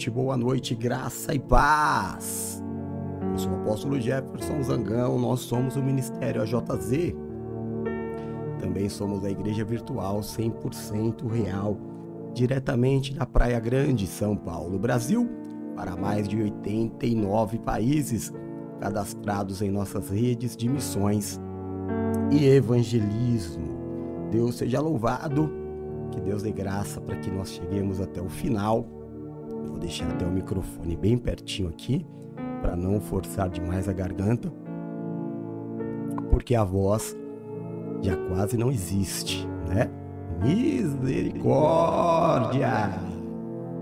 boa noite, boa noite, graça e paz. Eu sou o apóstolo Jefferson Zangão, nós somos o Ministério AJZ. Também somos a Igreja Virtual 100% Real, diretamente da Praia Grande, São Paulo, Brasil, para mais de 89 países, cadastrados em nossas redes de missões e evangelismo. Deus seja louvado que Deus dê graça para que nós cheguemos até o final. Vou deixar até o microfone bem pertinho aqui, para não forçar demais a garganta, porque a voz já quase não existe, né? Misericórdia!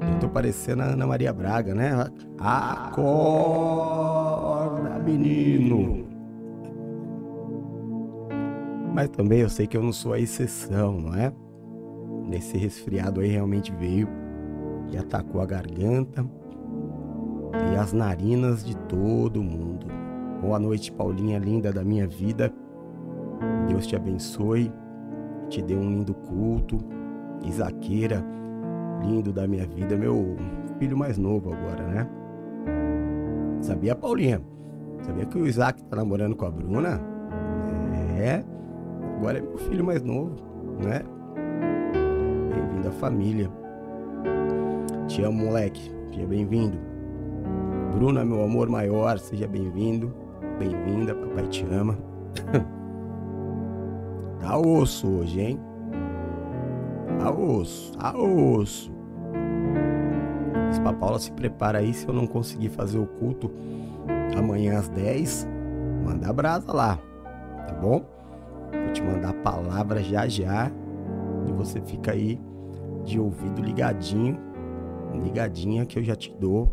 Eu tô parecendo a Ana Maria Braga, né? Acorda, menino! Mas também eu sei que eu não sou a exceção, não é? Nesse resfriado aí realmente veio e atacou a garganta e as narinas de todo mundo. Boa noite, Paulinha linda da minha vida. Deus te abençoe, te dê um lindo culto. Isaqueira, lindo da minha vida, meu filho mais novo agora, né? Sabia, Paulinha? Sabia que o Isaac tá namorando com a Bruna? É, agora é meu filho mais novo, né? Bem-vindo à família. Te amo, moleque. Seja bem-vindo. Bruna, meu amor maior, seja bem-vindo. Bem-vinda, papai te ama. tá osso hoje, hein? Tá osso, tá osso. Mas Paula se prepara aí se eu não conseguir fazer o culto amanhã às 10, manda brasa lá, tá bom? Vou te mandar a palavra já já e você fica aí de ouvido ligadinho, ligadinha que eu já te dou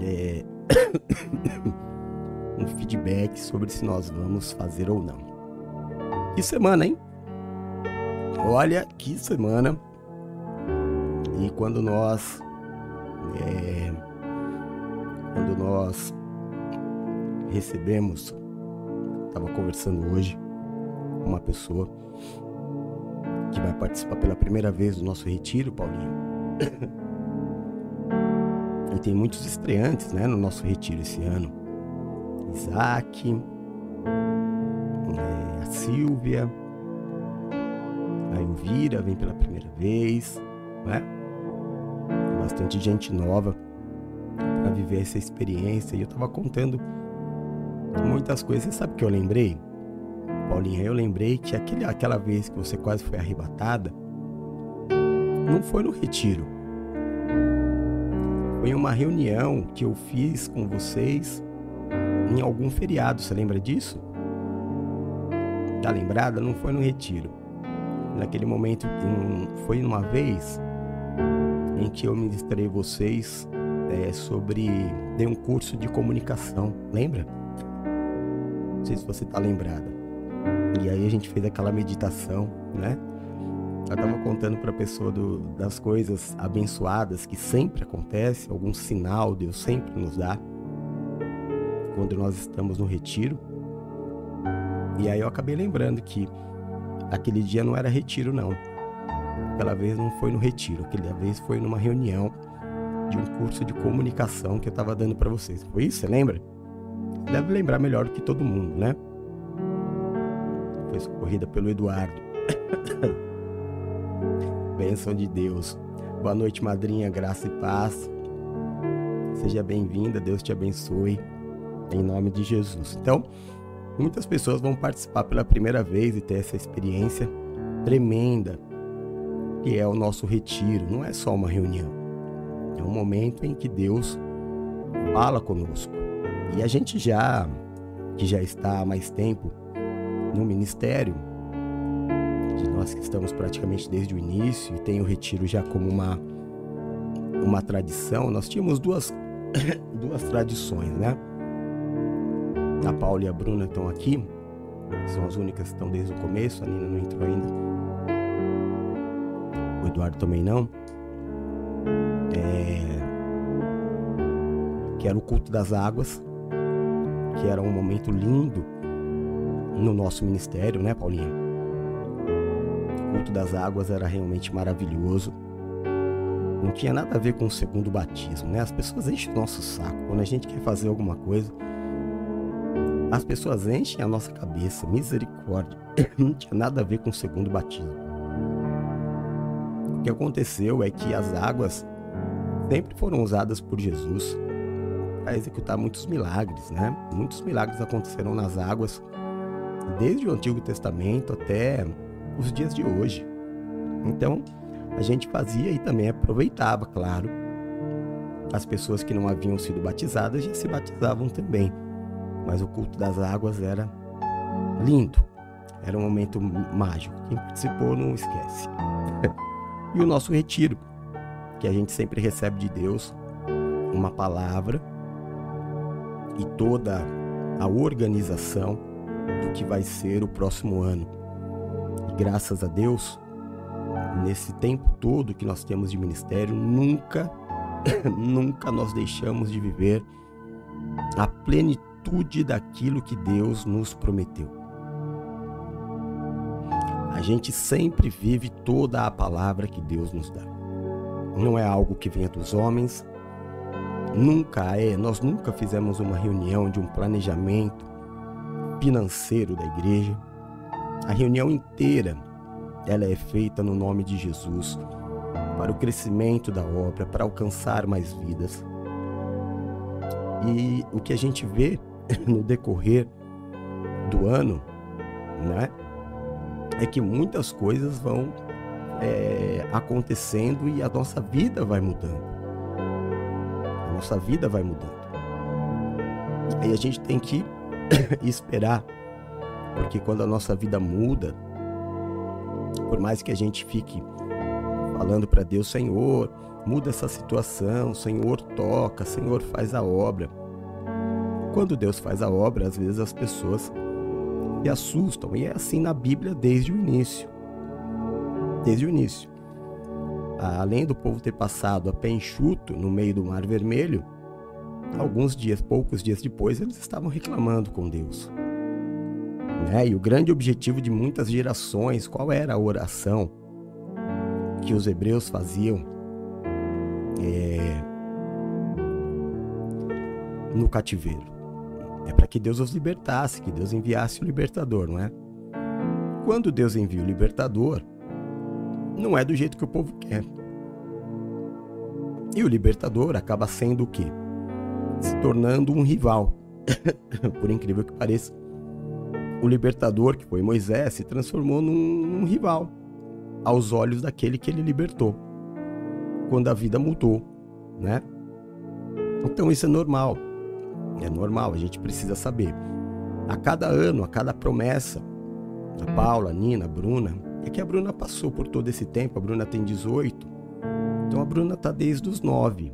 é, um feedback sobre se nós vamos fazer ou não. Que semana, hein? Olha que semana! E quando nós é, quando nós recebemos, estava conversando hoje com uma pessoa que vai participar pela primeira vez do nosso retiro, Paulinho. e tem muitos estreantes né, no nosso retiro esse ano. Isaac, é, a Silvia, a Elvira vem pela primeira vez, né? Bastante gente nova para viver essa experiência. E eu tava contando muitas coisas. Você sabe o que eu lembrei? Paulinha, eu lembrei que aquele, aquela vez que você quase foi arrebatada, não foi no retiro. Foi uma reunião que eu fiz com vocês em algum feriado. Você lembra disso? Tá lembrada? Não foi no retiro. Naquele momento, foi uma vez em que eu ministrei vocês é, sobre. Dei um curso de comunicação. Lembra? Não sei se você tá lembrada. E aí a gente fez aquela meditação, né? Eu estava contando para a pessoa do, das coisas abençoadas que sempre acontece, algum sinal Deus sempre nos dá quando nós estamos no retiro. E aí eu acabei lembrando que aquele dia não era retiro não. Aquela vez não foi no retiro, aquela vez foi numa reunião de um curso de comunicação que eu estava dando para vocês. Foi isso, você lembra? Deve lembrar melhor do que todo mundo, né? foi socorrida pelo Eduardo. Bênção de Deus. Boa noite, madrinha, graça e paz. Seja bem-vinda, Deus te abençoe, em nome de Jesus. Então, muitas pessoas vão participar pela primeira vez e ter essa experiência tremenda, que é o nosso retiro. Não é só uma reunião, é um momento em que Deus fala conosco. E a gente já, que já está há mais tempo no ministério, de nós que estamos praticamente desde o início e tem o retiro já como uma, uma tradição, nós tínhamos duas, duas tradições, né? A Paula e a Bruna estão aqui, são as únicas que estão desde o começo, a Nina não entrou ainda. O Eduardo também não. É... Que era o culto das águas, que era um momento lindo no nosso ministério, né, Paulinha? Culto das águas era realmente maravilhoso. Não tinha nada a ver com o segundo batismo, né? As pessoas enchem o nosso saco quando a gente quer fazer alguma coisa. As pessoas enchem a nossa cabeça, misericórdia. Não tinha nada a ver com o segundo batismo. O que aconteceu é que as águas sempre foram usadas por Jesus para executar muitos milagres, né? Muitos milagres aconteceram nas águas desde o Antigo Testamento até os dias de hoje. Então, a gente fazia e também aproveitava, claro. As pessoas que não haviam sido batizadas já se batizavam também. Mas o culto das águas era lindo. Era um momento mágico. Quem participou não esquece. e o nosso retiro, que a gente sempre recebe de Deus uma palavra e toda a organização do que vai ser o próximo ano. Graças a Deus, nesse tempo todo que nós temos de ministério, nunca, nunca nós deixamos de viver a plenitude daquilo que Deus nos prometeu. A gente sempre vive toda a palavra que Deus nos dá. Não é algo que venha dos homens, nunca é, nós nunca fizemos uma reunião de um planejamento financeiro da igreja. A reunião inteira ela é feita no nome de Jesus, para o crescimento da obra, para alcançar mais vidas. E o que a gente vê no decorrer do ano, né, é que muitas coisas vão é, acontecendo e a nossa vida vai mudando. A nossa vida vai mudando. Aí a gente tem que esperar, porque quando a nossa vida muda, por mais que a gente fique falando para Deus, Senhor, muda essa situação, Senhor, toca, Senhor, faz a obra. Quando Deus faz a obra, às vezes as pessoas se assustam, e é assim na Bíblia desde o início. Desde o início. Além do povo ter passado a pé enxuto no meio do Mar Vermelho, alguns dias, poucos dias depois, eles estavam reclamando com Deus. Né? E o grande objetivo de muitas gerações, qual era a oração que os hebreus faziam é, no cativeiro? É para que Deus os libertasse, que Deus enviasse o libertador, não é? Quando Deus envia o libertador, não é do jeito que o povo quer. E o libertador acaba sendo o quê? Se tornando um rival. Por incrível que pareça o libertador, que foi Moisés, se transformou num, num rival aos olhos daquele que ele libertou, quando a vida mudou, né? Então isso é normal, é normal, a gente precisa saber. A cada ano, a cada promessa, a Paula, a Nina, a Bruna, é que a Bruna passou por todo esse tempo, a Bruna tem 18, então a Bruna está desde os 9.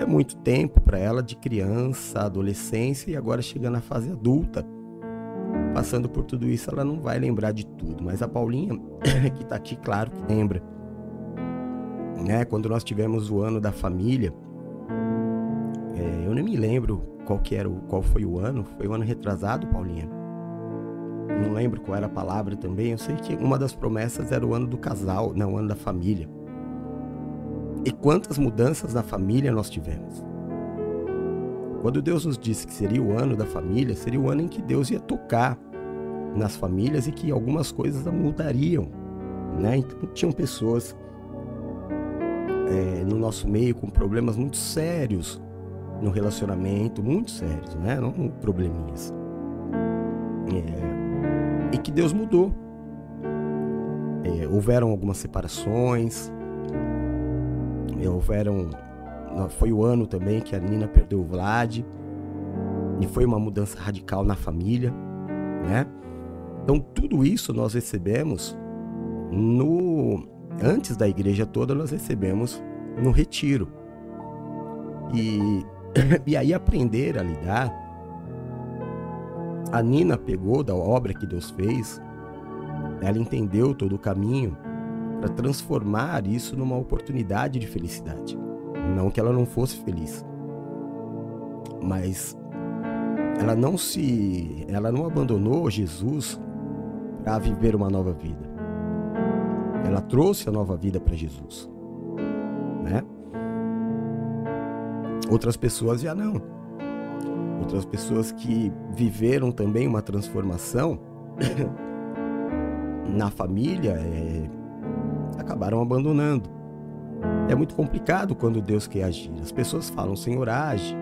É muito tempo para ela de criança, adolescência e agora chegando na fase adulta passando por tudo isso, ela não vai lembrar de tudo. Mas a Paulinha, que está aqui, claro que lembra. Né? Quando nós tivemos o ano da família, é, eu nem me lembro qual que era, qual foi o ano. Foi o ano retrasado, Paulinha. Não lembro qual era a palavra também. Eu sei que uma das promessas era o ano do casal, não, o ano da família. E quantas mudanças na família nós tivemos? Quando Deus nos disse que seria o ano da família, seria o ano em que Deus ia tocar nas famílias e que algumas coisas mudariam. Né? Então, tinham pessoas é, no nosso meio com problemas muito sérios no relacionamento, muito sérios, né? não probleminhas. É, e que Deus mudou. É, houveram algumas separações, houveram foi o ano também que a Nina perdeu o Vlad. E foi uma mudança radical na família, né? Então tudo isso nós recebemos no antes da igreja toda nós recebemos no retiro. E e aí aprender a lidar. A Nina pegou da obra que Deus fez, ela entendeu todo o caminho para transformar isso numa oportunidade de felicidade. Não que ela não fosse feliz, mas ela não se, ela não abandonou Jesus para viver uma nova vida. Ela trouxe a nova vida para Jesus. né? Outras pessoas já não. Outras pessoas que viveram também uma transformação na família é, acabaram abandonando. É muito complicado quando Deus quer agir. As pessoas falam, Senhor, age.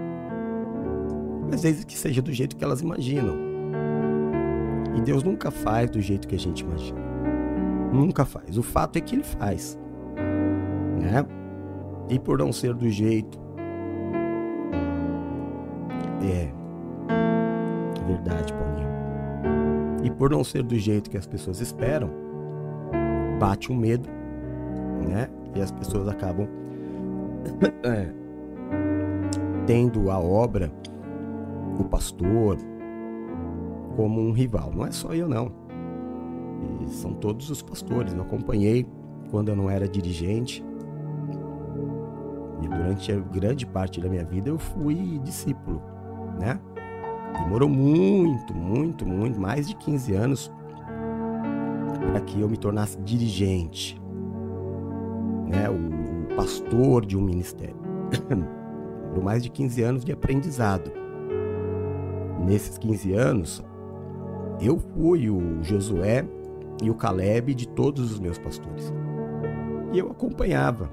Mas desde que seja do jeito que elas imaginam. E Deus nunca faz do jeito que a gente imagina. Nunca faz. O fato é que Ele faz. Né? E por não ser do jeito. É. Verdade, Paulinho. E por não ser do jeito que as pessoas esperam, bate um medo, né? E as pessoas acabam é, tendo a obra, o pastor, como um rival. Não é só eu, não. E são todos os pastores. Eu acompanhei quando eu não era dirigente. E durante a grande parte da minha vida eu fui discípulo, né? Demorou muito, muito, muito, mais de 15 anos para que eu me tornasse dirigente, né? O, o pastor de um ministério. Demorou mais de 15 anos de aprendizado. Nesses 15 anos, eu fui o Josué e o Caleb de todos os meus pastores. E eu acompanhava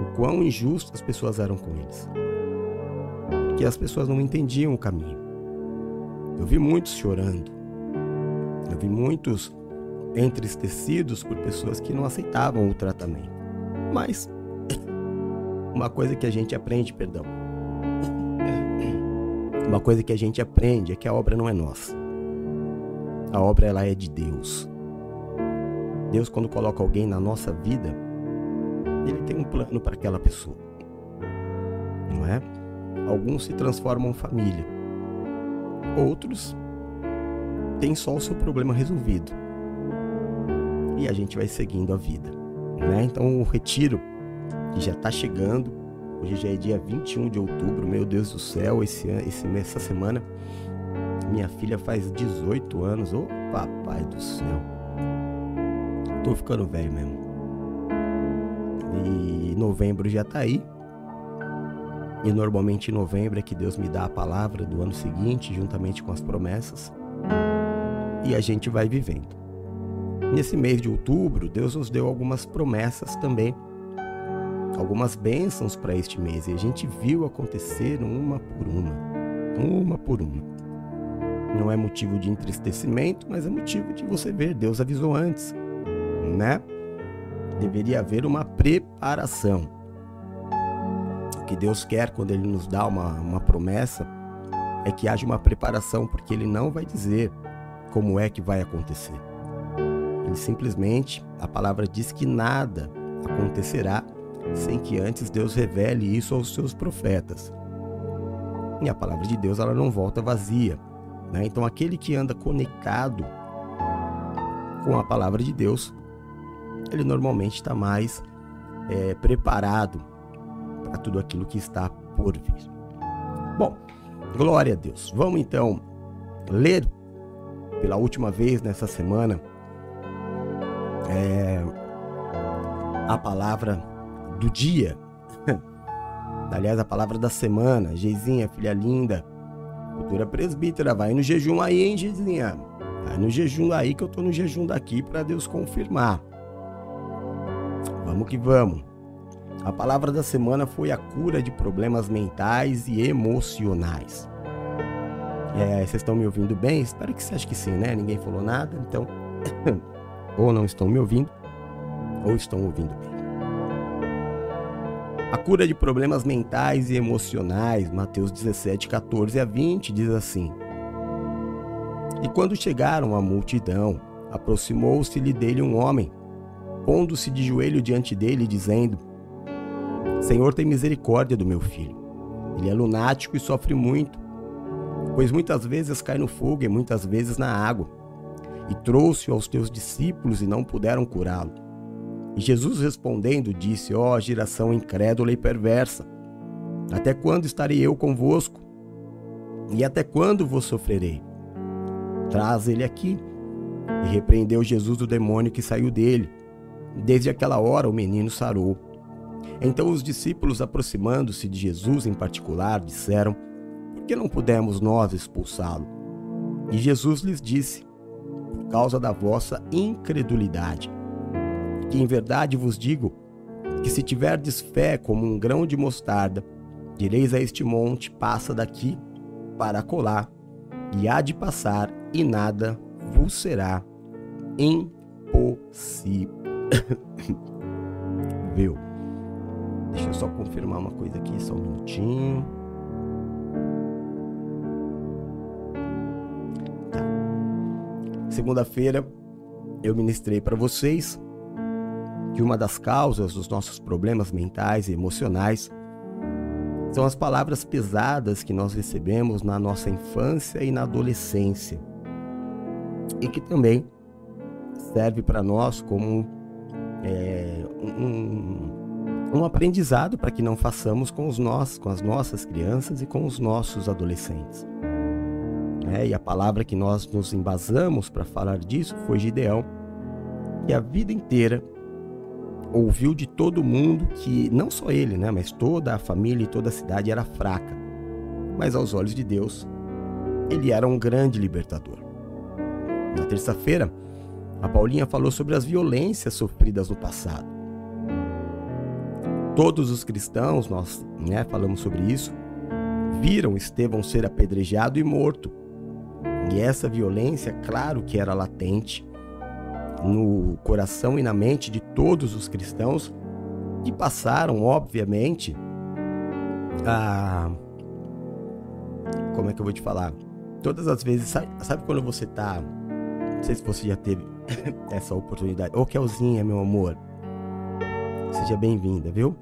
o quão injustas as pessoas eram com eles. Porque as pessoas não entendiam o caminho. Eu vi muitos chorando. Eu vi muitos entristecidos por pessoas que não aceitavam o tratamento. Mas uma coisa que a gente aprende, perdão. Uma coisa que a gente aprende é que a obra não é nossa. A obra ela é de Deus. Deus quando coloca alguém na nossa vida, ele tem um plano para aquela pessoa. Não é? Alguns se transformam família. Outros têm só o seu problema resolvido. E a gente vai seguindo a vida. Né? Então o retiro, que já está chegando, hoje já é dia 21 de outubro, meu Deus do céu, esse, esse, essa semana minha filha faz 18 anos. Ô papai do céu. Tô ficando velho mesmo. E novembro já tá aí. E normalmente em novembro é que Deus me dá a palavra do ano seguinte, juntamente com as promessas. E a gente vai vivendo. Nesse mês de outubro, Deus nos deu algumas promessas também, algumas bênçãos para este mês. E a gente viu acontecer uma por uma, uma por uma. Não é motivo de entristecimento, mas é motivo de você ver. Deus avisou antes, né? Deveria haver uma preparação que Deus quer quando Ele nos dá uma, uma promessa é que haja uma preparação, porque Ele não vai dizer como é que vai acontecer. Ele simplesmente, a palavra diz que nada acontecerá sem que antes Deus revele isso aos seus profetas. E a palavra de Deus ela não volta vazia. Né? Então aquele que anda conectado com a palavra de Deus, ele normalmente está mais é, preparado a tudo aquilo que está por vir. Bom, glória a Deus. Vamos então ler pela última vez nessa semana é, a palavra do dia. Aliás, a palavra da semana. Geizinha, filha linda, futura presbítera, vai no jejum aí, hein, Geizinha? Vai no jejum aí que eu tô no jejum daqui para Deus confirmar. Vamos que vamos. A palavra da semana foi a cura de problemas mentais e emocionais. É, vocês estão me ouvindo bem? Espero que você ache que sim, né? Ninguém falou nada, então ou não estão me ouvindo ou estão ouvindo bem. A cura de problemas mentais e emocionais, Mateus 17, 14 a 20, diz assim: E quando chegaram à multidão, aproximou-se-lhe dele um homem, pondo-se de joelho diante dele, dizendo: Senhor, tem misericórdia do meu filho. Ele é lunático e sofre muito, pois muitas vezes cai no fogo e muitas vezes na água. E trouxe-o aos teus discípulos e não puderam curá-lo. E Jesus respondendo disse: Ó oh, geração incrédula e perversa, até quando estarei eu convosco? E até quando vos sofrerei? Traz ele aqui. E repreendeu Jesus o demônio que saiu dele. Desde aquela hora o menino sarou Então os discípulos, aproximando-se de Jesus em particular, disseram: Por que não pudemos nós expulsá-lo? E Jesus lhes disse: causa da vossa incredulidade. Que em verdade vos digo que se tiverdes fé como um grão de mostarda, direis a este monte: passa daqui para colar, e há de passar, e nada vos será impossível. Deixa eu só confirmar uma coisa aqui, só um minutinho. Segunda-feira eu ministrei para vocês que uma das causas dos nossos problemas mentais e emocionais são as palavras pesadas que nós recebemos na nossa infância e na adolescência. E que também serve para nós como é, um, um aprendizado para que não façamos com, os nós, com as nossas crianças e com os nossos adolescentes. É, e a palavra que nós nos embasamos para falar disso foi Gideão, que a vida inteira ouviu de todo mundo que não só ele, né, mas toda a família e toda a cidade era fraca. Mas aos olhos de Deus, ele era um grande libertador. Na terça-feira, a Paulinha falou sobre as violências sofridas no passado. Todos os cristãos, nós né, falamos sobre isso, viram Estevão ser apedrejado e morto. E essa violência, claro que era latente, no coração e na mente de todos os cristãos que passaram, obviamente, a. Como é que eu vou te falar? Todas as vezes, sabe, sabe quando você tá. Não sei se você já teve essa oportunidade. Ô, Kelzinha, meu amor. Seja bem-vinda, viu?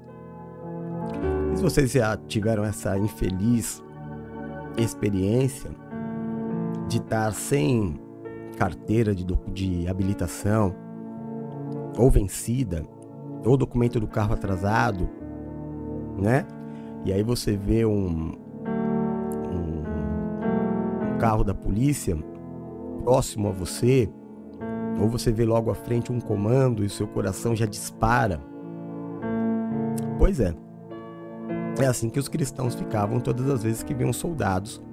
Se vocês já tiveram essa infeliz experiência de estar sem carteira de, de habilitação ou vencida, ou documento do carro atrasado, né? E aí você vê um, um, um carro da polícia próximo a você, ou você vê logo à frente um comando e seu coração já dispara. Pois é. É assim que os cristãos ficavam todas as vezes que viam soldados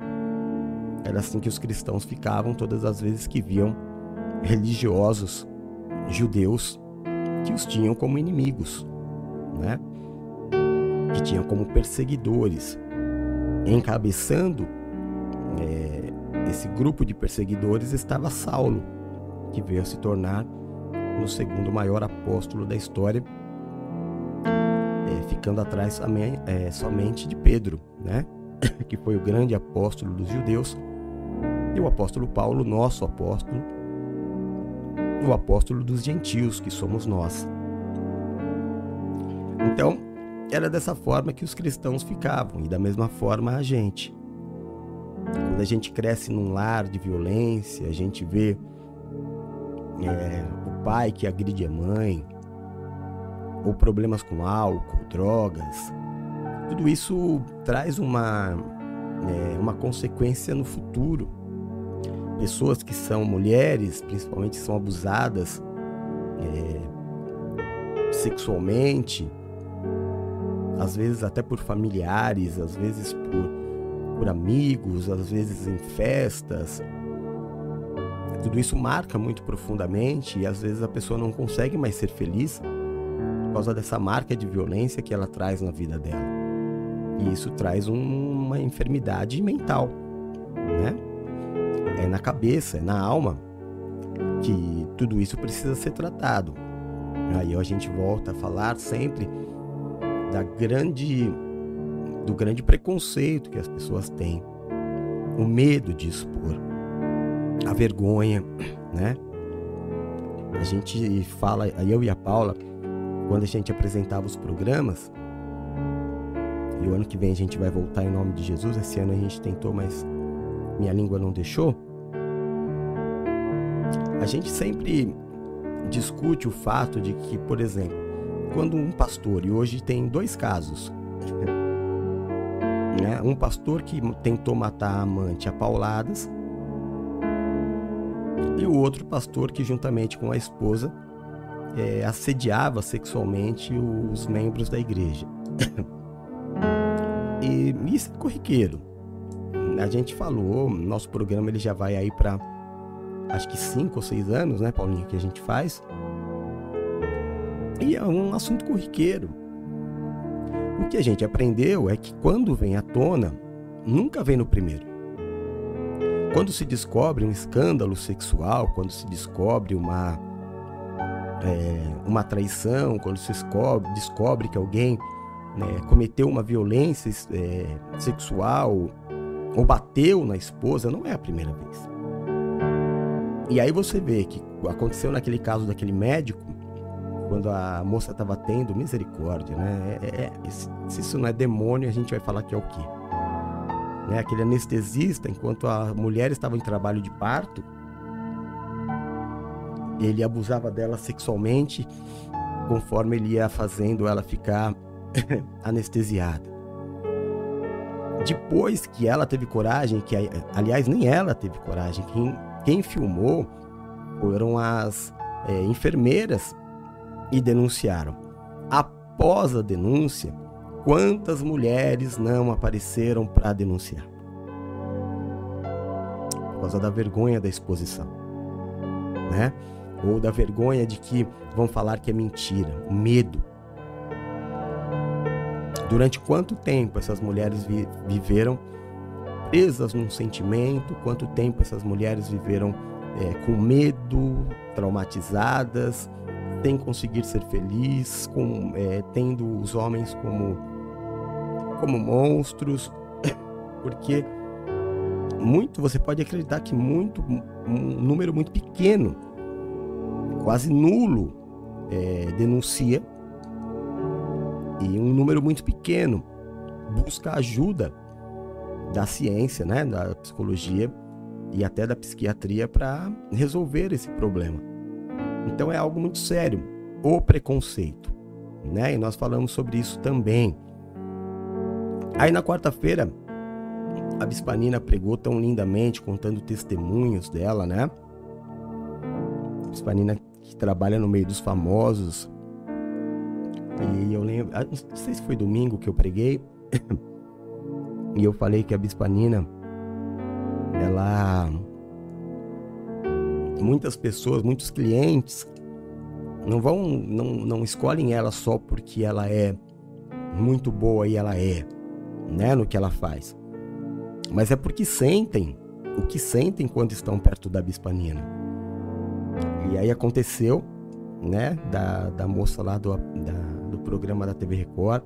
era assim que os cristãos ficavam todas as vezes que viam religiosos judeus que os tinham como inimigos, né? que tinham como perseguidores. Encabeçando é, esse grupo de perseguidores estava Saulo, que veio a se tornar o segundo maior apóstolo da história, é, ficando atrás é, somente de Pedro, né? que foi o grande apóstolo dos judeus e o apóstolo Paulo, nosso apóstolo, o apóstolo dos gentios, que somos nós. Então, era dessa forma que os cristãos ficavam, e da mesma forma a gente. Quando a gente cresce num lar de violência, a gente vê é, o pai que agride a mãe, ou problemas com álcool, drogas, tudo isso traz uma, é, uma consequência no futuro pessoas que são mulheres, principalmente são abusadas é, sexualmente, às vezes até por familiares, às vezes por, por amigos, às vezes em festas. Tudo isso marca muito profundamente e às vezes a pessoa não consegue mais ser feliz por causa dessa marca de violência que ela traz na vida dela. E isso traz um, uma enfermidade mental, né? é na cabeça, é na alma que tudo isso precisa ser tratado. Aí a gente volta a falar sempre da grande do grande preconceito que as pessoas têm, o medo de expor, a vergonha, né? A gente fala, eu e a Paula, quando a gente apresentava os programas, e o ano que vem a gente vai voltar em nome de Jesus, esse ano a gente tentou, mas minha língua não deixou. A gente sempre discute o fato de que, por exemplo, quando um pastor, e hoje tem dois casos, né? um pastor que tentou matar a amante a pauladas e o outro pastor que, juntamente com a esposa, é, assediava sexualmente os membros da igreja. e isso é corriqueiro. A gente falou, nosso programa ele já vai aí para acho que cinco ou seis anos, né, Paulinho, que a gente faz. E é um assunto corriqueiro. O que a gente aprendeu é que quando vem à tona, nunca vem no primeiro. Quando se descobre um escândalo sexual, quando se descobre uma, é, uma traição, quando se descobre, descobre que alguém né, cometeu uma violência é, sexual ou bateu na esposa, não é a primeira vez. E aí você vê que aconteceu naquele caso daquele médico, quando a moça estava tendo misericórdia, né? É, é, se isso não é demônio, a gente vai falar que é o quê? Né? Aquele anestesista, enquanto a mulher estava em trabalho de parto, ele abusava dela sexualmente, conforme ele ia fazendo ela ficar anestesiada. Depois que ela teve coragem, que aliás nem ela teve coragem, quem, quem filmou foram as é, enfermeiras e denunciaram. Após a denúncia, quantas mulheres não apareceram para denunciar? Por causa da vergonha da exposição, né? Ou da vergonha de que vão falar que é mentira, medo. Durante quanto tempo essas mulheres vi viveram presas num sentimento? Quanto tempo essas mulheres viveram é, com medo, traumatizadas, sem conseguir ser feliz, com, é, tendo os homens como, como monstros? Porque muito, você pode acreditar que muito, um número muito pequeno, quase nulo, é, denuncia e um número muito pequeno busca ajuda da ciência, né, da psicologia e até da psiquiatria para resolver esse problema. Então é algo muito sério, o preconceito, né? E nós falamos sobre isso também. Aí na quarta-feira a Bispanina pregou tão lindamente, contando testemunhos dela, né? A Bispanina que trabalha no meio dos famosos, e eu lembro, ah, não sei se foi domingo que eu preguei, e eu falei que a Bispanina, ela. Muitas pessoas, muitos clientes, não vão, não, não escolhem ela só porque ela é muito boa e ela é, né, no que ela faz. Mas é porque sentem o que sentem quando estão perto da Bispanina. E aí aconteceu, né, da, da moça lá do, da, do programa da TV Record,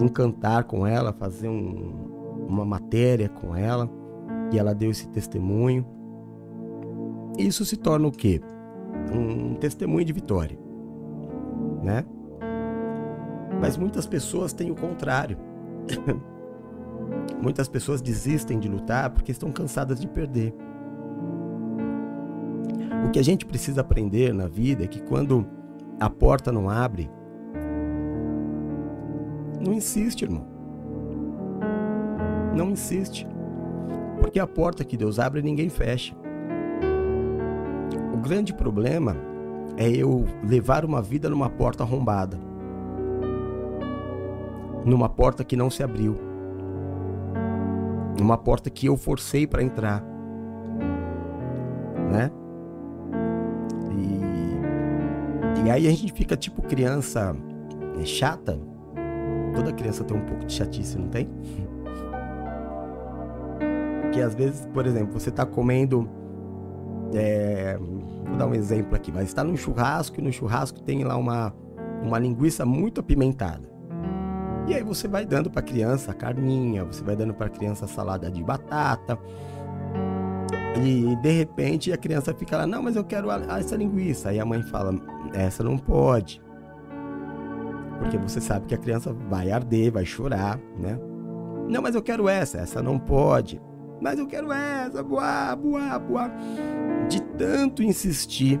encantar com ela, fazer um, uma matéria com ela, e ela deu esse testemunho. Isso se torna o quê? Um testemunho de vitória, né? Mas muitas pessoas têm o contrário. muitas pessoas desistem de lutar porque estão cansadas de perder. O que a gente precisa aprender na vida é que quando a porta não abre, não insiste, irmão. Não insiste. Porque a porta que Deus abre, ninguém fecha. O grande problema é eu levar uma vida numa porta arrombada. Numa porta que não se abriu. Numa porta que eu forcei para entrar. E aí a gente fica tipo criança é, chata. Toda criança tem um pouco de chatice, não tem? Que às vezes, por exemplo, você tá comendo. É, vou dar um exemplo aqui, mas está num churrasco e no churrasco tem lá uma, uma linguiça muito apimentada. E aí você vai dando para a criança a carninha, você vai dando para a criança a salada de batata, e de repente a criança fica lá, não, mas eu quero essa linguiça. Aí a mãe fala, essa não pode. Porque você sabe que a criança vai arder, vai chorar, né? Não, mas eu quero essa, essa não pode. Mas eu quero essa, boa, boa, boa. De tanto insistir.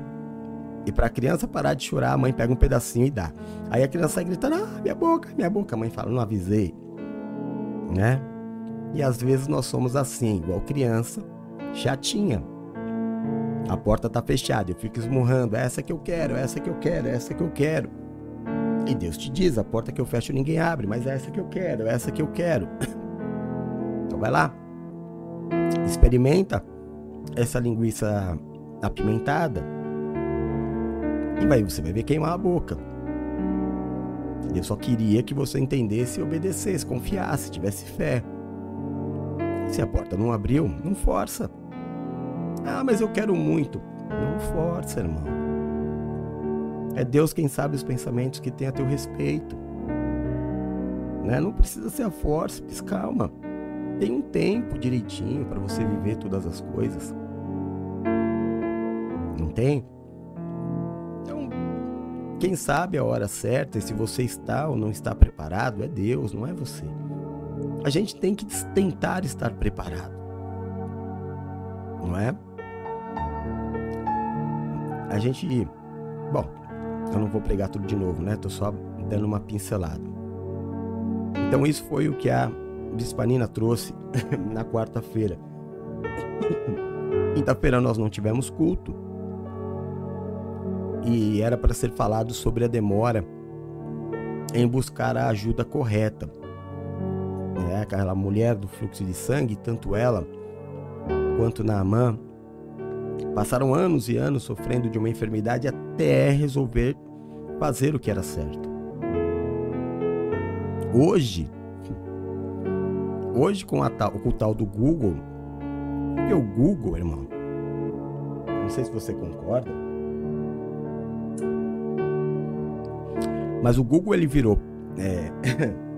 E para a criança parar de chorar, a mãe pega um pedacinho e dá. Aí a criança sai gritando: "Ah, minha boca, minha boca". A mãe fala: "Não avisei". Né? E às vezes nós somos assim, igual criança, chatinha. A porta está fechada, eu fico esmurrando, essa que eu quero, essa que eu quero, essa que eu quero. E Deus te diz, a porta que eu fecho ninguém abre, mas é essa que eu quero, é essa que eu quero. Então vai lá. Experimenta essa linguiça apimentada. E vai, você vai ver queimar a boca. Deus só queria que você entendesse e obedecesse, confiasse, tivesse fé. Se a porta não abriu, não força. Ah, mas eu quero muito. Não força, irmão. É Deus quem sabe os pensamentos que tem a teu respeito. Né? Não precisa ser a força, calma. Tem um tempo direitinho para você viver todas as coisas. Não tem? Então, quem sabe a hora certa e se você está ou não está preparado é Deus, não é você. A gente tem que tentar estar preparado. Não é? A gente. Bom, eu não vou pregar tudo de novo, né? Tô só dando uma pincelada. Então, isso foi o que a Bispanina trouxe na quarta-feira. Quinta-feira nós não tivemos culto. E era para ser falado sobre a demora em buscar a ajuda correta. É, aquela mulher do fluxo de sangue, tanto ela quanto Naamã Passaram anos e anos sofrendo de uma enfermidade até resolver fazer o que era certo. Hoje, hoje com, tal, com o tal do Google, porque o Google, irmão, não sei se você concorda, mas o Google ele virou é,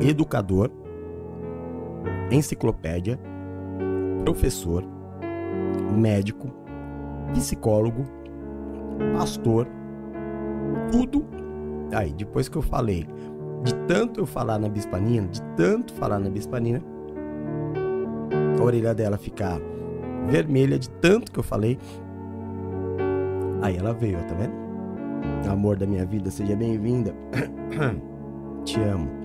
educador, enciclopédia, professor, médico, psicólogo, pastor, tudo. Aí, depois que eu falei, de tanto eu falar na bispanina, de tanto falar na bispanina, a orelha dela ficar vermelha de tanto que eu falei. Aí ela veio, tá vendo? Amor da minha vida, seja bem-vinda. Te amo.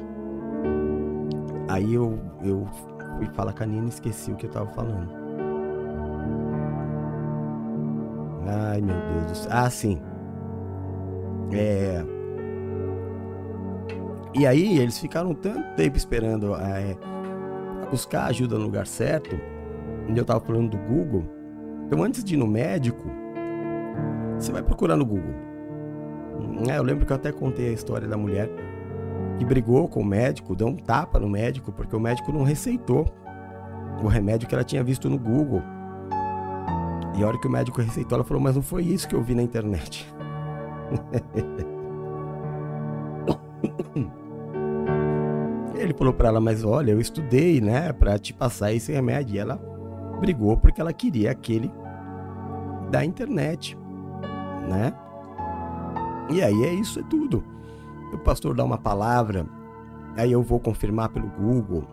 Aí eu, eu fui falar com a Nina e esqueci o que eu tava falando. Ai, meu Deus do céu. Ah, sim. É. E aí eles ficaram tanto tempo esperando é, buscar ajuda no lugar certo. E eu tava falando do Google. Então antes de ir no médico, você vai procurar no Google. É, eu lembro que eu até contei a história da mulher brigou com o médico, deu um tapa no médico, porque o médico não receitou o remédio que ela tinha visto no Google. E a hora que o médico receitou, ela falou: Mas não foi isso que eu vi na internet. Ele falou para ela: Mas olha, eu estudei, né, para te passar esse remédio. E ela brigou porque ela queria aquele da internet, né? E aí é isso, é tudo. O pastor dá uma palavra, aí eu vou confirmar pelo Google,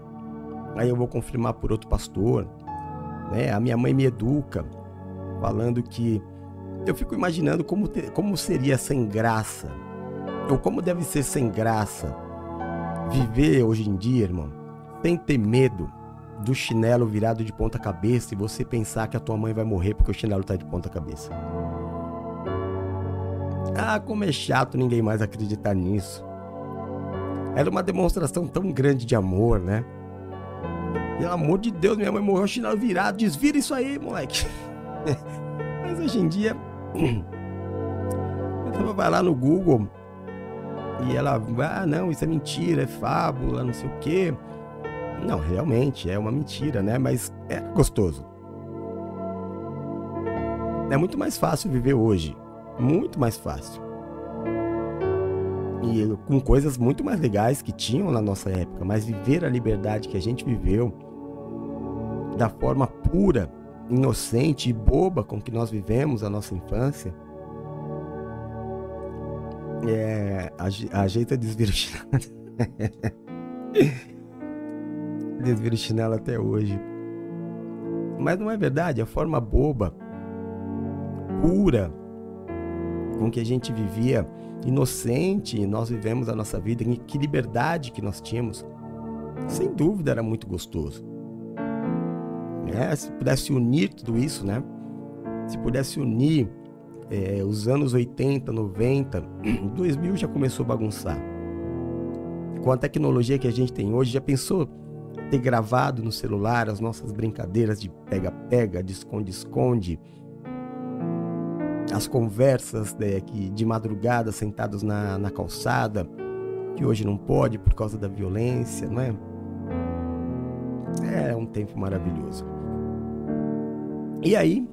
aí eu vou confirmar por outro pastor, né? A minha mãe me educa falando que eu fico imaginando como, como seria sem graça, ou como deve ser sem graça viver hoje em dia, irmão, sem ter medo do chinelo virado de ponta cabeça e você pensar que a tua mãe vai morrer porque o chinelo tá de ponta cabeça. Ah, como é chato ninguém mais acreditar nisso. Era uma demonstração tão grande de amor, né? Pelo amor de Deus, minha mãe morreu, chinelo virado, desvira isso aí, moleque. Mas hoje em dia, ela vai lá no Google e ela, ah, não, isso é mentira, é fábula, não sei o quê. Não, realmente é uma mentira, né? Mas é gostoso. É muito mais fácil viver hoje. Muito mais fácil. E com coisas muito mais legais que tinham na nossa época. Mas viver a liberdade que a gente viveu da forma pura inocente e boba com que nós vivemos a nossa infância, é, chinelo. desvira o chinelo até hoje. Mas não é verdade, a forma boba, pura, com que a gente vivia, inocente, nós vivemos a nossa vida, em que liberdade que nós tínhamos, sem dúvida era muito gostoso né? Se pudesse unir tudo isso, né? se pudesse unir é, os anos 80, 90, 2000 já começou a bagunçar. Com a tecnologia que a gente tem hoje, já pensou ter gravado no celular as nossas brincadeiras de pega-pega, de esconde-esconde, as conversas né, que de madrugada sentados na, na calçada, que hoje não pode por causa da violência, não é? É um tempo maravilhoso. E aí.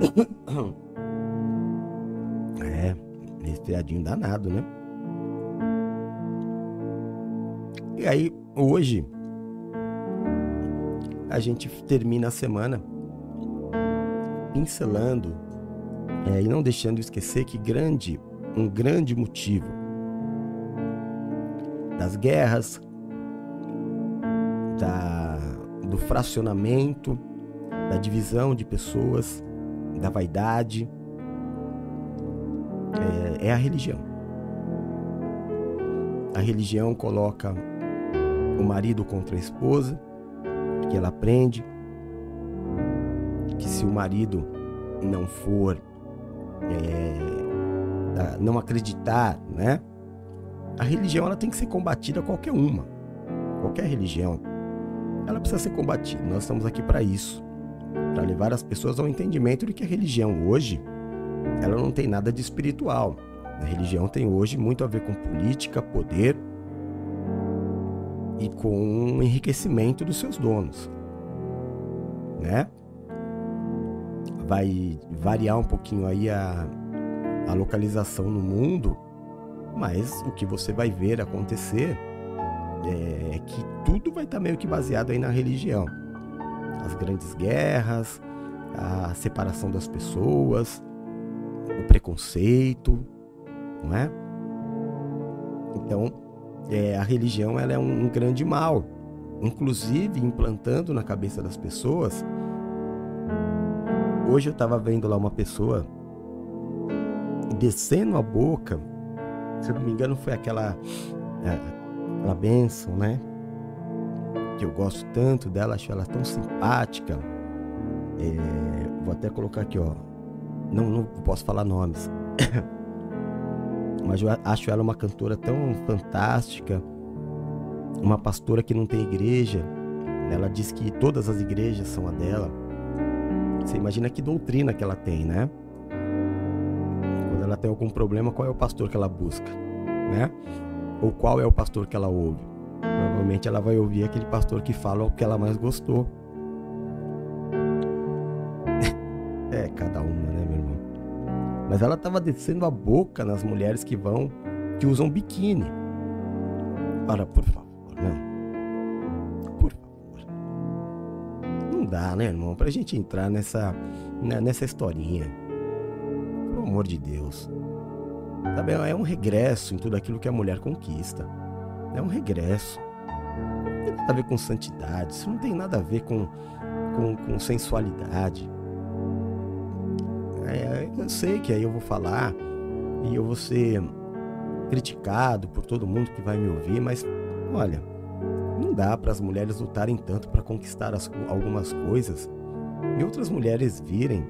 é, resfriadinho danado, né? E aí, hoje, a gente termina a semana pincelando é, e não deixando esquecer que grande, um grande motivo das guerras, da, do fracionamento, da divisão de pessoas, da vaidade, é, é a religião. A religião coloca o marido contra a esposa, que ela aprende que se o marido não for é, não acreditar, né? A religião ela tem que ser combatida qualquer uma, qualquer religião, ela precisa ser combatida. Nós estamos aqui para isso, para levar as pessoas ao entendimento de que a religião hoje ela não tem nada de espiritual. A religião tem hoje muito a ver com política, poder e com o enriquecimento dos seus donos, né? Vai variar um pouquinho aí a, a localização no mundo, mas o que você vai ver acontecer é, é que tudo vai estar meio que baseado aí na religião. As grandes guerras, a separação das pessoas, o preconceito, não é? Então, é, a religião ela é um, um grande mal, inclusive implantando na cabeça das pessoas Hoje eu tava vendo lá uma pessoa descendo a boca, se eu não me engano foi aquela, é, aquela benção, né? Que eu gosto tanto dela, acho ela tão simpática. É, vou até colocar aqui, ó. Não, não posso falar nomes. Mas eu acho ela uma cantora tão fantástica. Uma pastora que não tem igreja. Ela diz que todas as igrejas são a dela. Você imagina que doutrina que ela tem, né? Quando ela tem algum problema, qual é o pastor que ela busca, né? Ou qual é o pastor que ela ouve? Provavelmente ela vai ouvir aquele pastor que fala o que ela mais gostou. é, cada uma, né, meu irmão? Mas ela estava descendo a boca nas mulheres que vão, que usam biquíni. Para, por favor, dá, né, irmão? Pra gente entrar nessa, né, nessa historinha. Pelo amor de Deus. Sabe, é um regresso em tudo aquilo que a mulher conquista. É um regresso. Não tem nada a ver com santidade. Isso não tem nada a ver com, com, com sensualidade. É, eu sei que aí eu vou falar e eu vou ser criticado por todo mundo que vai me ouvir, mas olha, não dá para as mulheres lutarem tanto para conquistar as, algumas coisas e outras mulheres virem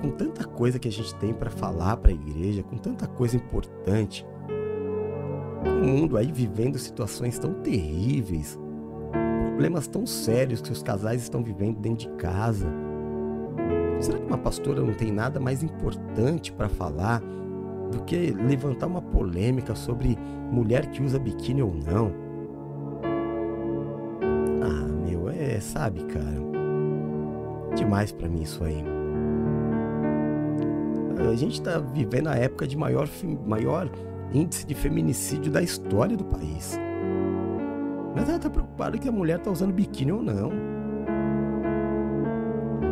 com tanta coisa que a gente tem para falar para a igreja, com tanta coisa importante. O mundo aí vivendo situações tão terríveis, problemas tão sérios que os casais estão vivendo dentro de casa. Será que uma pastora não tem nada mais importante para falar do que levantar uma polêmica sobre mulher que usa biquíni ou não? Sabe, cara? Demais para mim isso aí. A gente tá vivendo a época de maior, maior índice de feminicídio da história do país. Mas ela tá preocupada que a mulher tá usando biquíni ou não.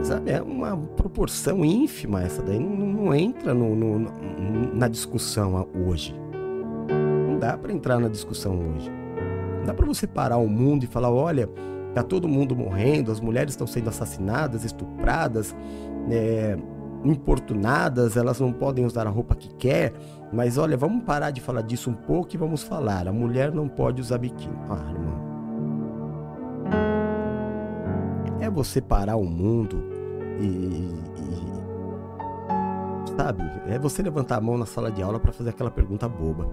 Sabe, é uma proporção ínfima essa daí. Não, não entra no, no, na discussão hoje. Não dá para entrar na discussão hoje. Não dá para você parar o mundo e falar, olha, Tá todo mundo morrendo, as mulheres estão sendo assassinadas, estupradas, é, importunadas, elas não podem usar a roupa que quer. Mas olha, vamos parar de falar disso um pouco e vamos falar. A mulher não pode usar biquíni. Ah, irmão. É você parar o mundo e, e sabe? É você levantar a mão na sala de aula para fazer aquela pergunta boba.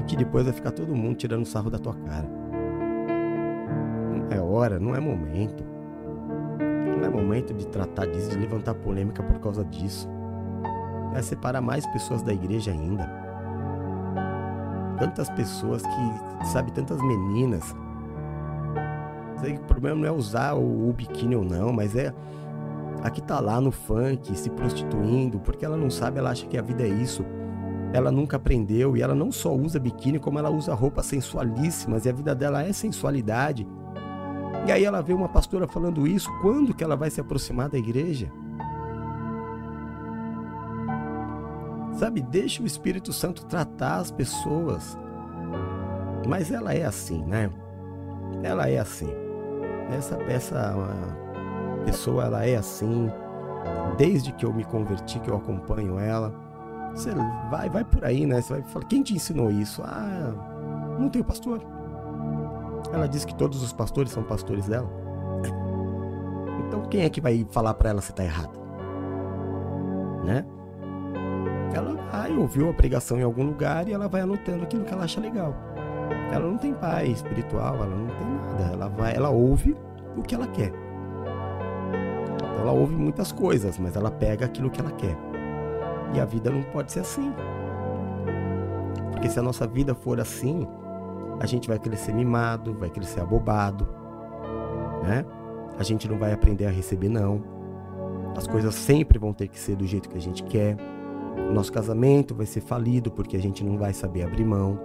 E que depois vai ficar todo mundo tirando sarro da tua cara. É hora, não é momento. Não é momento de tratar disso, de levantar polêmica por causa disso. Vai separar mais pessoas da igreja ainda. Tantas pessoas que, sabe, tantas meninas. O problema não é usar o, o biquíni ou não, mas é a que tá lá no funk, se prostituindo, porque ela não sabe, ela acha que a vida é isso. Ela nunca aprendeu e ela não só usa biquíni, como ela usa roupas sensualíssimas e a vida dela é sensualidade. E aí ela vê uma pastora falando isso, quando que ela vai se aproximar da igreja? Sabe, deixa o Espírito Santo tratar as pessoas. Mas ela é assim, né? Ela é assim. Essa peça pessoa ela é assim, desde que eu me converti, que eu acompanho ela. Você vai, vai por aí, né? Você vai falar, quem te ensinou isso? Ah, não tenho pastor. Ela diz que todos os pastores são pastores dela. Então quem é que vai falar para ela se tá errada? Né? Ela vai, ouviu a pregação em algum lugar e ela vai anotando aquilo que ela acha legal. Ela não tem pai espiritual, ela não tem nada. Ela vai, ela ouve o que ela quer. Ela ouve muitas coisas, mas ela pega aquilo que ela quer. E a vida não pode ser assim. Porque se a nossa vida for assim, a gente vai crescer mimado, vai crescer abobado, né? A gente não vai aprender a receber não. As coisas sempre vão ter que ser do jeito que a gente quer. O nosso casamento vai ser falido porque a gente não vai saber abrir mão.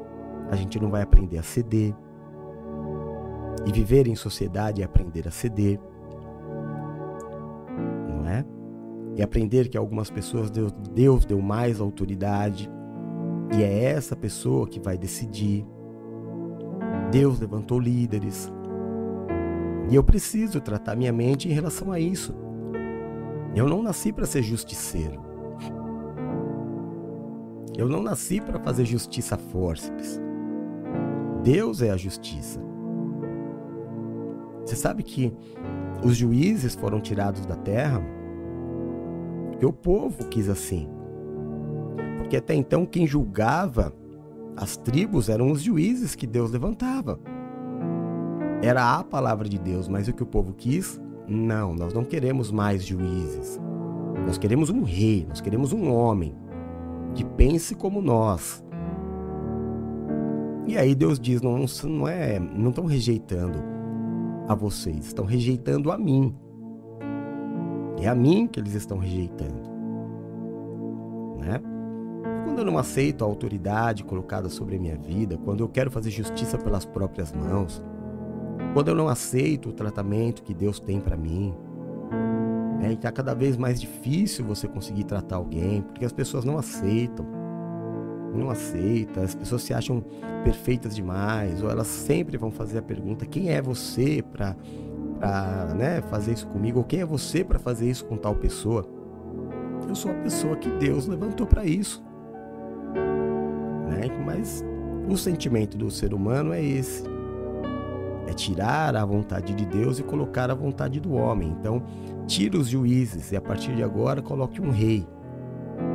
A gente não vai aprender a ceder. E viver em sociedade é aprender a ceder. e aprender que algumas pessoas Deus, Deus deu mais autoridade e é essa pessoa que vai decidir. Deus levantou líderes e eu preciso tratar minha mente em relação a isso. Eu não nasci para ser justiceiro. Eu não nasci para fazer justiça fórceps. Deus é a justiça. Você sabe que os juízes foram tirados da terra porque o povo quis assim. Porque até então quem julgava as tribos eram os juízes que Deus levantava. Era a palavra de Deus, mas o que o povo quis? Não, nós não queremos mais juízes. Nós queremos um rei, nós queremos um homem que pense como nós. E aí Deus diz: não, não é, não estão rejeitando a vocês, estão rejeitando a mim. É a mim que eles estão rejeitando. Né? Quando eu não aceito a autoridade colocada sobre a minha vida, quando eu quero fazer justiça pelas próprias mãos, quando eu não aceito o tratamento que Deus tem para mim, é, está cada vez mais difícil você conseguir tratar alguém, porque as pessoas não aceitam. Não aceitam, as pessoas se acham perfeitas demais, ou elas sempre vão fazer a pergunta: quem é você para né, fazer isso comigo? Ou quem é você para fazer isso com tal pessoa? Eu sou a pessoa que Deus levantou para isso. Né? Mas o sentimento do ser humano é esse: é tirar a vontade de Deus e colocar a vontade do homem. Então, tira os juízes e a partir de agora coloque um rei,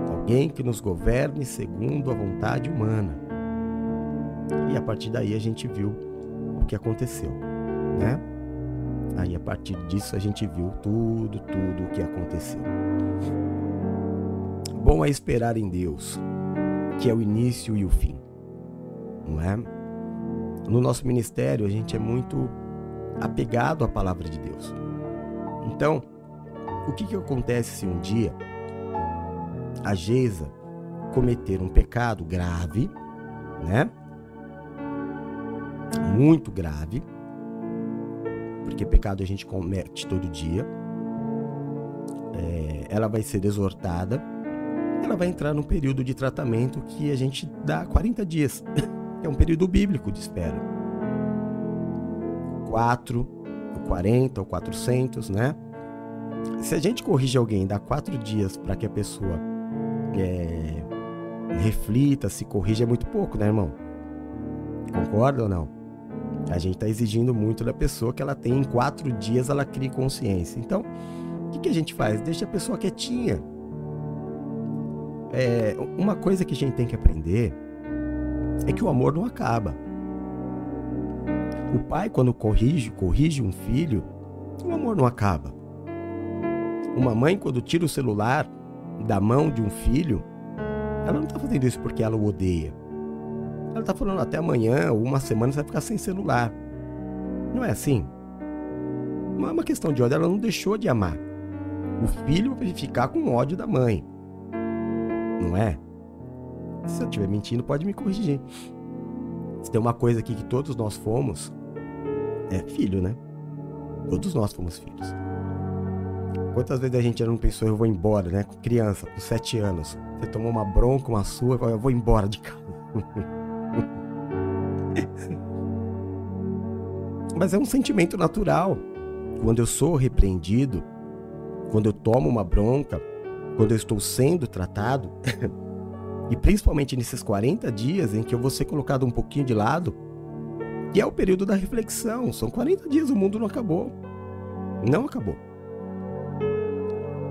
alguém que nos governe segundo a vontade humana. E a partir daí a gente viu o que aconteceu, né? Aí a partir disso a gente viu tudo, tudo o que aconteceu. Bom é esperar em Deus, que é o início e o fim. Não é? No nosso ministério a gente é muito apegado à palavra de Deus. Então, o que, que acontece se um dia a Geisa cometer um pecado grave, né? Muito grave, porque pecado a gente comete todo dia. É, ela vai ser exortada, ela vai entrar num período de tratamento que a gente dá 40 dias, é um período bíblico de espera. 4, ou 40, ou 400, né? Se a gente corrige alguém, dá quatro dias para que a pessoa é, reflita, se corrija, é muito pouco, né, irmão? Concorda ou não? A gente está exigindo muito da pessoa que ela tem em quatro dias ela crie consciência. Então, O que, que a gente faz? Deixa a pessoa quietinha. É, uma coisa que a gente tem que aprender é que o amor não acaba. O pai, quando corrige, corrige um filho, o amor não acaba. Uma mãe, quando tira o celular da mão de um filho, ela não está fazendo isso porque ela o odeia. Ela está falando até amanhã ou uma semana você vai ficar sem celular. Não é assim? Não é uma questão de ódio, ela não deixou de amar. O filho vai ficar com ódio da mãe. Não é? Se eu estiver mentindo, pode me corrigir. Se tem uma coisa aqui que todos nós fomos, é filho, né? Todos nós fomos filhos. Quantas vezes a gente não pensou, eu vou embora, né? Com criança, com sete anos. Você tomou uma bronca, uma sua, eu vou embora de casa. Mas é um sentimento natural. Quando eu sou repreendido, quando eu tomo uma bronca, quando eu estou sendo tratado, e principalmente nesses 40 dias em que eu vou ser colocado um pouquinho de lado, e é o período da reflexão. São 40 dias, o mundo não acabou. Não acabou.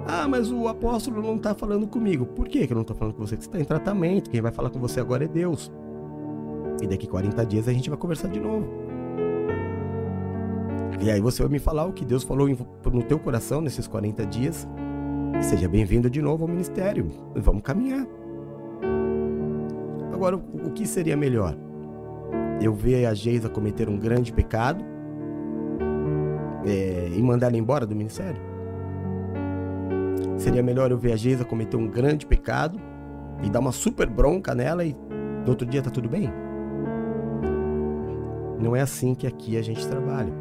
Ah, mas o apóstolo não está falando comigo. Por que eu não estou falando com você? Você está em tratamento. Quem vai falar com você agora é Deus. E daqui 40 dias a gente vai conversar de novo. E aí você vai me falar o que Deus falou no teu coração nesses 40 dias. Seja bem-vindo de novo ao ministério. Vamos caminhar. Agora, o que seria melhor? eu ver a Geisa cometer um grande pecado é, e mandar ela embora do ministério? Seria melhor eu ver a Geisa cometer um grande pecado e dar uma super bronca nela e no outro dia tá tudo bem? Não é assim que aqui a gente trabalha.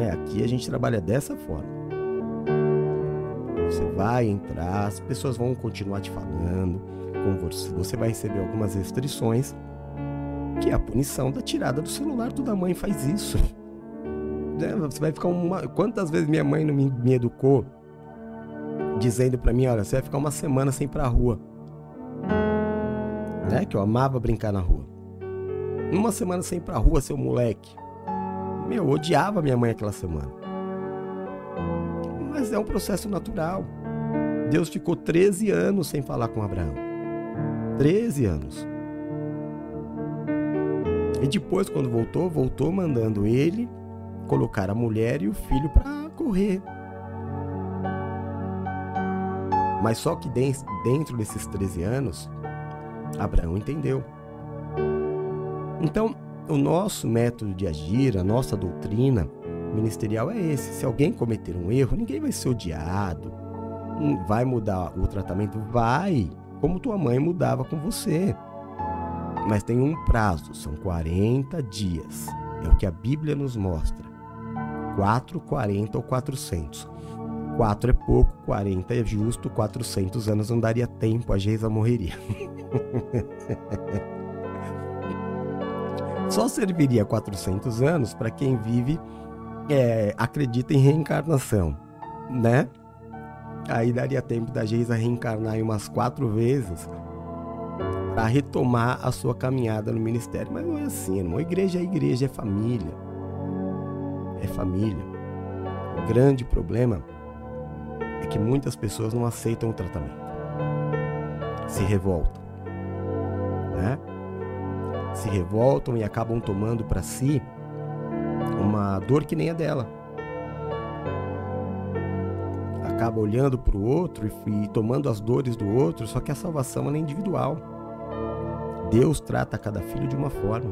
É, aqui a gente trabalha dessa forma. Você vai entrar, as pessoas vão continuar te falando com você. Você vai receber algumas restrições, que é a punição da tirada do celular. Toda mãe faz isso. Né? Você vai ficar uma. Quantas vezes minha mãe não me, me educou dizendo para mim: olha, você vai ficar uma semana sem ir pra rua. Né? Que eu amava brincar na rua. Uma semana sem ir pra rua, seu moleque. Meu, eu odiava minha mãe aquela semana. Mas é um processo natural. Deus ficou 13 anos sem falar com Abraão. 13 anos. E depois, quando voltou, voltou mandando ele colocar a mulher e o filho para correr. Mas só que dentro desses 13 anos, Abraão entendeu. Então, o nosso método de agir, a nossa doutrina ministerial é esse. Se alguém cometer um erro, ninguém vai ser odiado. Vai mudar o tratamento? Vai. Como tua mãe mudava com você mas tem um prazo, são 40 dias. É o que a Bíblia nos mostra. 4, 40 ou 400. 4 é pouco, 40 é justo, 400 anos não daria tempo, a Geisa morreria. Só serviria 400 anos para quem vive, é, acredita em reencarnação, né? Aí daria tempo da Geisa reencarnar umas quatro vezes para retomar a sua caminhada no ministério. Mas não é assim, irmão. Igreja é igreja, é família. É família. O grande problema é que muitas pessoas não aceitam o tratamento. Se revoltam. Né? Se revoltam e acabam tomando para si uma dor que nem a dela. Acaba olhando para o outro e, e tomando as dores do outro, só que a salvação é individual. Deus trata cada filho de uma forma.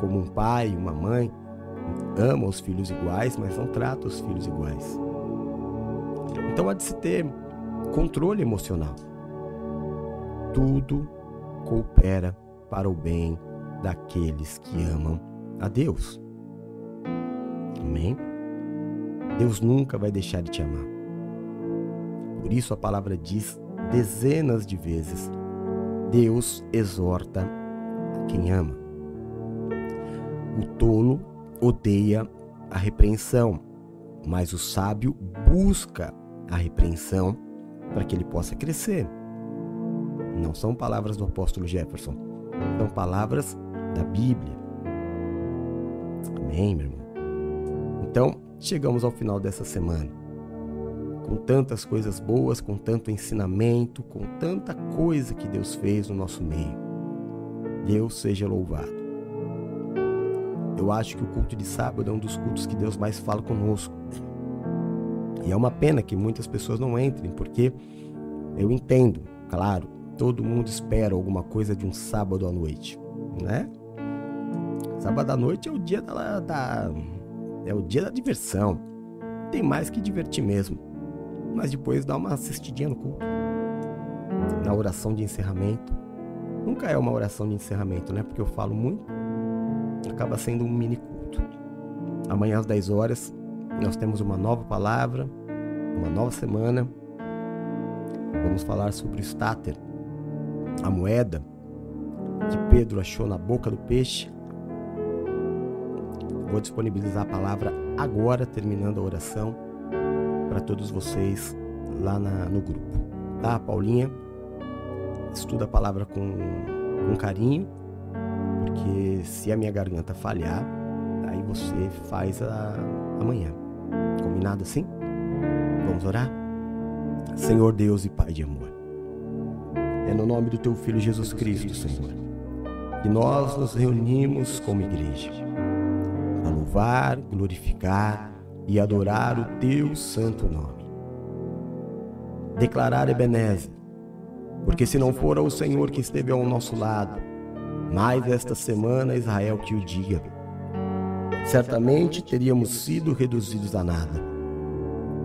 Como um pai, uma mãe, ama os filhos iguais, mas não trata os filhos iguais. Então há de se ter controle emocional. Tudo coopera para o bem daqueles que amam a Deus. Amém? Deus nunca vai deixar de te amar. Por isso a palavra diz dezenas de vezes Deus exorta a quem ama. O tolo odeia a repreensão, mas o sábio busca a repreensão para que ele possa crescer. Não são palavras do apóstolo Jefferson, são palavras da Bíblia. Amém, meu irmão? Então, chegamos ao final dessa semana. com tantas coisas boas, com tanto ensinamento, com tanta coisa que Deus fez no nosso meio. Deus seja louvado. Eu acho que o culto de sábado é um dos cultos que Deus mais fala conosco. E é uma pena que muitas pessoas não entrem, porque eu entendo, claro, todo mundo espera alguma coisa de um sábado à noite, né? Sábado à noite é o dia da, da é o dia da diversão. Tem mais que divertir mesmo. Mas depois dá uma assistidinha no culto. Na oração de encerramento. Nunca é uma oração de encerramento, né? Porque eu falo muito. Acaba sendo um mini culto. Amanhã às 10 horas nós temos uma nova palavra, uma nova semana. Vamos falar sobre o Stater, a moeda que Pedro achou na boca do peixe Vou disponibilizar a palavra agora, terminando a oração, para todos vocês lá na, no grupo. Tá, Paulinha? Estuda a palavra com, com carinho, porque se a minha garganta falhar, aí você faz a, amanhã. Combinado assim? Vamos orar? Senhor Deus e Pai de amor, é no nome do Teu Filho Jesus Cristo, Senhor, que nós nos reunimos como igreja louvar, glorificar e adorar o teu santo nome. Declarar Ebenezer, porque se não for o Senhor que esteve ao nosso lado, mais esta semana Israel que o diga. Certamente teríamos sido reduzidos a nada.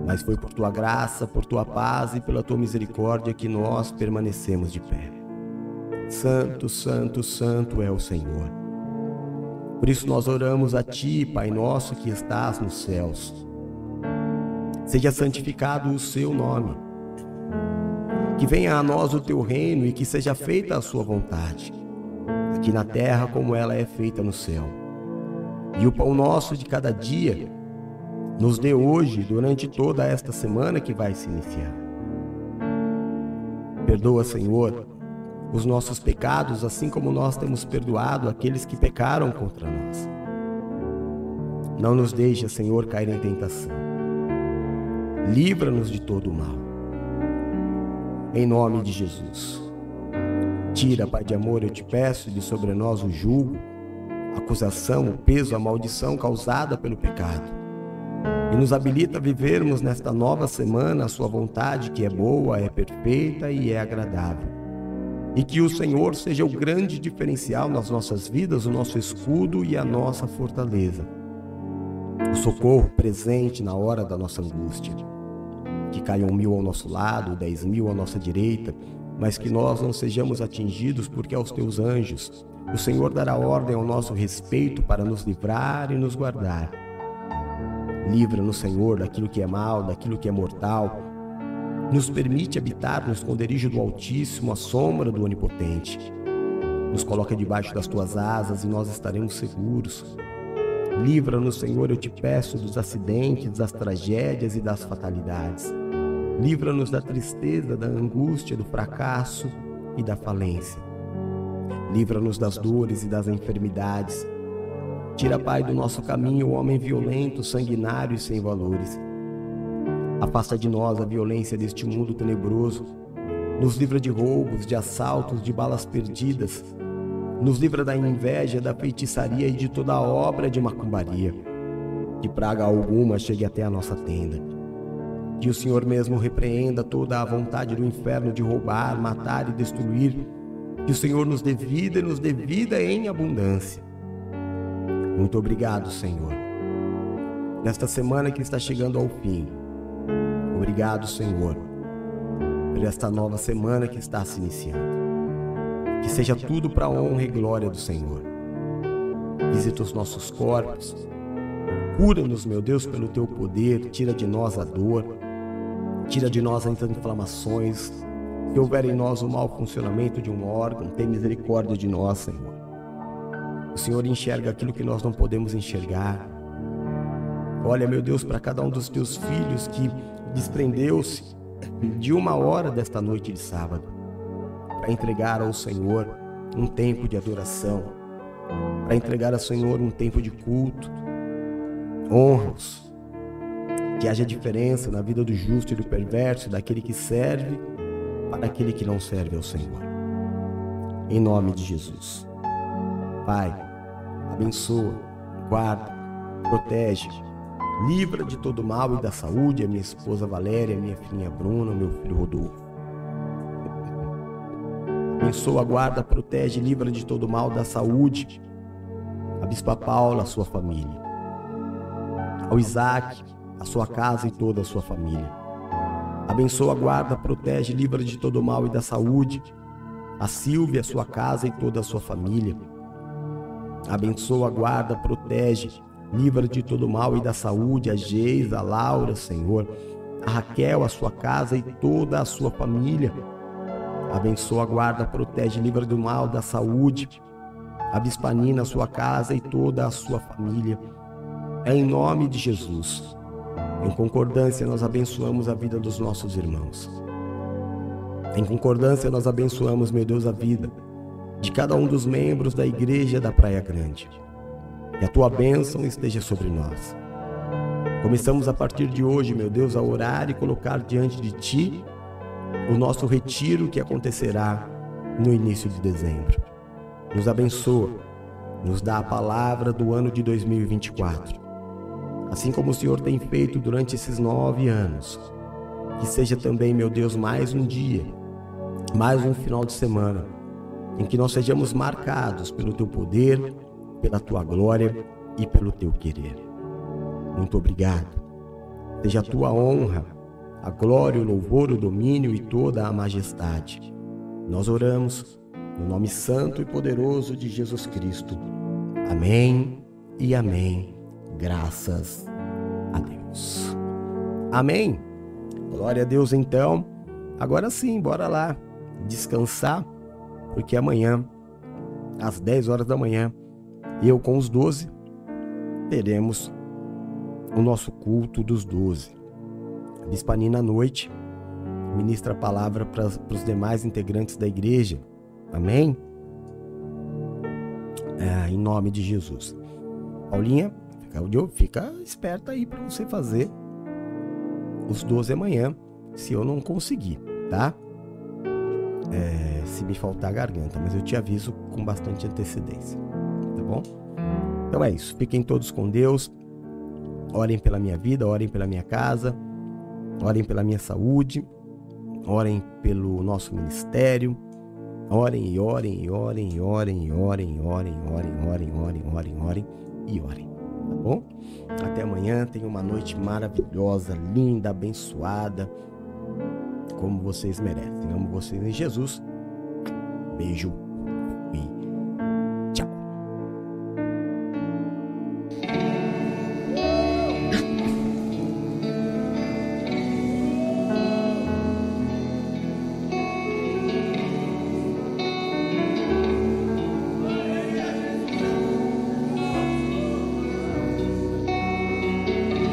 Mas foi por tua graça, por tua paz e pela tua misericórdia que nós permanecemos de pé. Santo, santo, santo é o Senhor por isso nós oramos a Ti, Pai nosso que estás nos céus. Seja santificado o Seu nome. Que venha a nós o Teu reino e que seja feita a Sua vontade, aqui na terra como ela é feita no céu. E o pão nosso de cada dia nos dê hoje, durante toda esta semana que vai se iniciar. Perdoa, Senhor, os nossos pecados, assim como nós temos perdoado aqueles que pecaram contra nós. Não nos deixe, Senhor, cair em tentação. Livra-nos de todo o mal. Em nome de Jesus. Tira, Pai de amor, eu te peço, de sobre nós o julgo, a acusação, o peso, a maldição causada pelo pecado. E nos habilita a vivermos nesta nova semana a Sua vontade, que é boa, é perfeita e é agradável e que o Senhor seja o grande diferencial nas nossas vidas, o nosso escudo e a nossa fortaleza. O socorro presente na hora da nossa angústia. Que caiam mil ao nosso lado, dez mil à nossa direita, mas que nós não sejamos atingidos, porque aos teus anjos o Senhor dará ordem ao nosso respeito para nos livrar e nos guardar. Livra-nos, Senhor, daquilo que é mal, daquilo que é mortal, nos permite habitar no esconderijo do Altíssimo, à sombra do Onipotente. Nos coloca debaixo das tuas asas e nós estaremos seguros. Livra-nos, Senhor, eu te peço, dos acidentes, das tragédias e das fatalidades. Livra-nos da tristeza, da angústia, do fracasso e da falência. Livra-nos das dores e das enfermidades. Tira, Pai, do nosso caminho o homem violento, sanguinário e sem valores. Afasta de nós a violência deste mundo tenebroso. Nos livra de roubos, de assaltos, de balas perdidas. Nos livra da inveja, da feitiçaria e de toda obra de macumbaria. Que praga alguma chegue até a nossa tenda. Que o Senhor mesmo repreenda toda a vontade do inferno de roubar, matar e destruir. Que o Senhor nos dê vida e nos dê vida em abundância. Muito obrigado, Senhor. Nesta semana que está chegando ao fim, Obrigado, Senhor, por esta nova semana que está se iniciando. Que seja tudo para a honra e glória do Senhor. Visita os nossos corpos. Cura-nos, meu Deus, pelo teu poder. Tira de nós a dor. Tira de nós as inflamações. Se houver em nós o mau funcionamento de um órgão, tem misericórdia de nós, Senhor. O Senhor enxerga aquilo que nós não podemos enxergar. Olha, meu Deus, para cada um dos teus filhos que desprendeu-se de uma hora desta noite de sábado para entregar ao Senhor um tempo de adoração, para entregar ao Senhor um tempo de culto. Honra-os, Que haja diferença na vida do justo e do perverso, daquele que serve para aquele que não serve ao Senhor. Em nome de Jesus. Pai, abençoa, guarda, protege, livra de todo mal e da saúde a minha esposa Valéria, minha filhinha Bruna, meu filho Rodolfo. Abençoa, guarda, protege, livra de todo mal da saúde a Bispa Paula, a sua família. Ao Isaac, a sua casa e toda a sua família. Abençoa, guarda, protege, livra de todo mal e da saúde a Silvia, a sua casa e toda a sua família. Abençoa, guarda, protege, livra de todo mal e da saúde a Geisa, a Laura, Senhor, a Raquel, a sua casa e toda a sua família. Abençoa, guarda, protege, livra do mal, da saúde, a Bispanina, a sua casa e toda a sua família. É em nome de Jesus. Em concordância, nós abençoamos a vida dos nossos irmãos. Em concordância, nós abençoamos, meu Deus, a vida de cada um dos membros da igreja da Praia Grande. Que a tua bênção esteja sobre nós. Começamos a partir de hoje, meu Deus, a orar e colocar diante de ti o nosso retiro que acontecerá no início de dezembro. Nos abençoa, nos dá a palavra do ano de 2024. Assim como o Senhor tem feito durante esses nove anos. Que seja também, meu Deus, mais um dia, mais um final de semana, em que nós sejamos marcados pelo teu poder, pela tua glória e pelo teu querer. Muito obrigado. Seja a tua honra, a glória, o louvor, o domínio e toda a majestade. Nós oramos no nome santo e poderoso de Jesus Cristo. Amém e amém. Graças a Deus. Amém. Glória a Deus então. Agora sim, bora lá descansar, porque amanhã, às 10 horas da manhã, eu com os 12 teremos o nosso culto dos 12. A Bispanina à noite ministra a palavra para os demais integrantes da igreja. Amém? É, em nome de Jesus. Paulinha, fica, esperta aí para você fazer os 12 amanhã, se eu não conseguir, tá? É, se me faltar a garganta, mas eu te aviso com bastante antecedência, bom? Então é isso. Fiquem todos com Deus. Orem pela minha vida, orem pela minha casa, orem pela minha saúde, orem pelo nosso ministério. Orem e orem e orem e orem e orem e orem, orem, orem, orem, orem, orem e orem. Tá bom? Até amanhã. Tenham uma noite maravilhosa, linda, abençoada, como vocês merecem. Amo vocês em Jesus. Beijo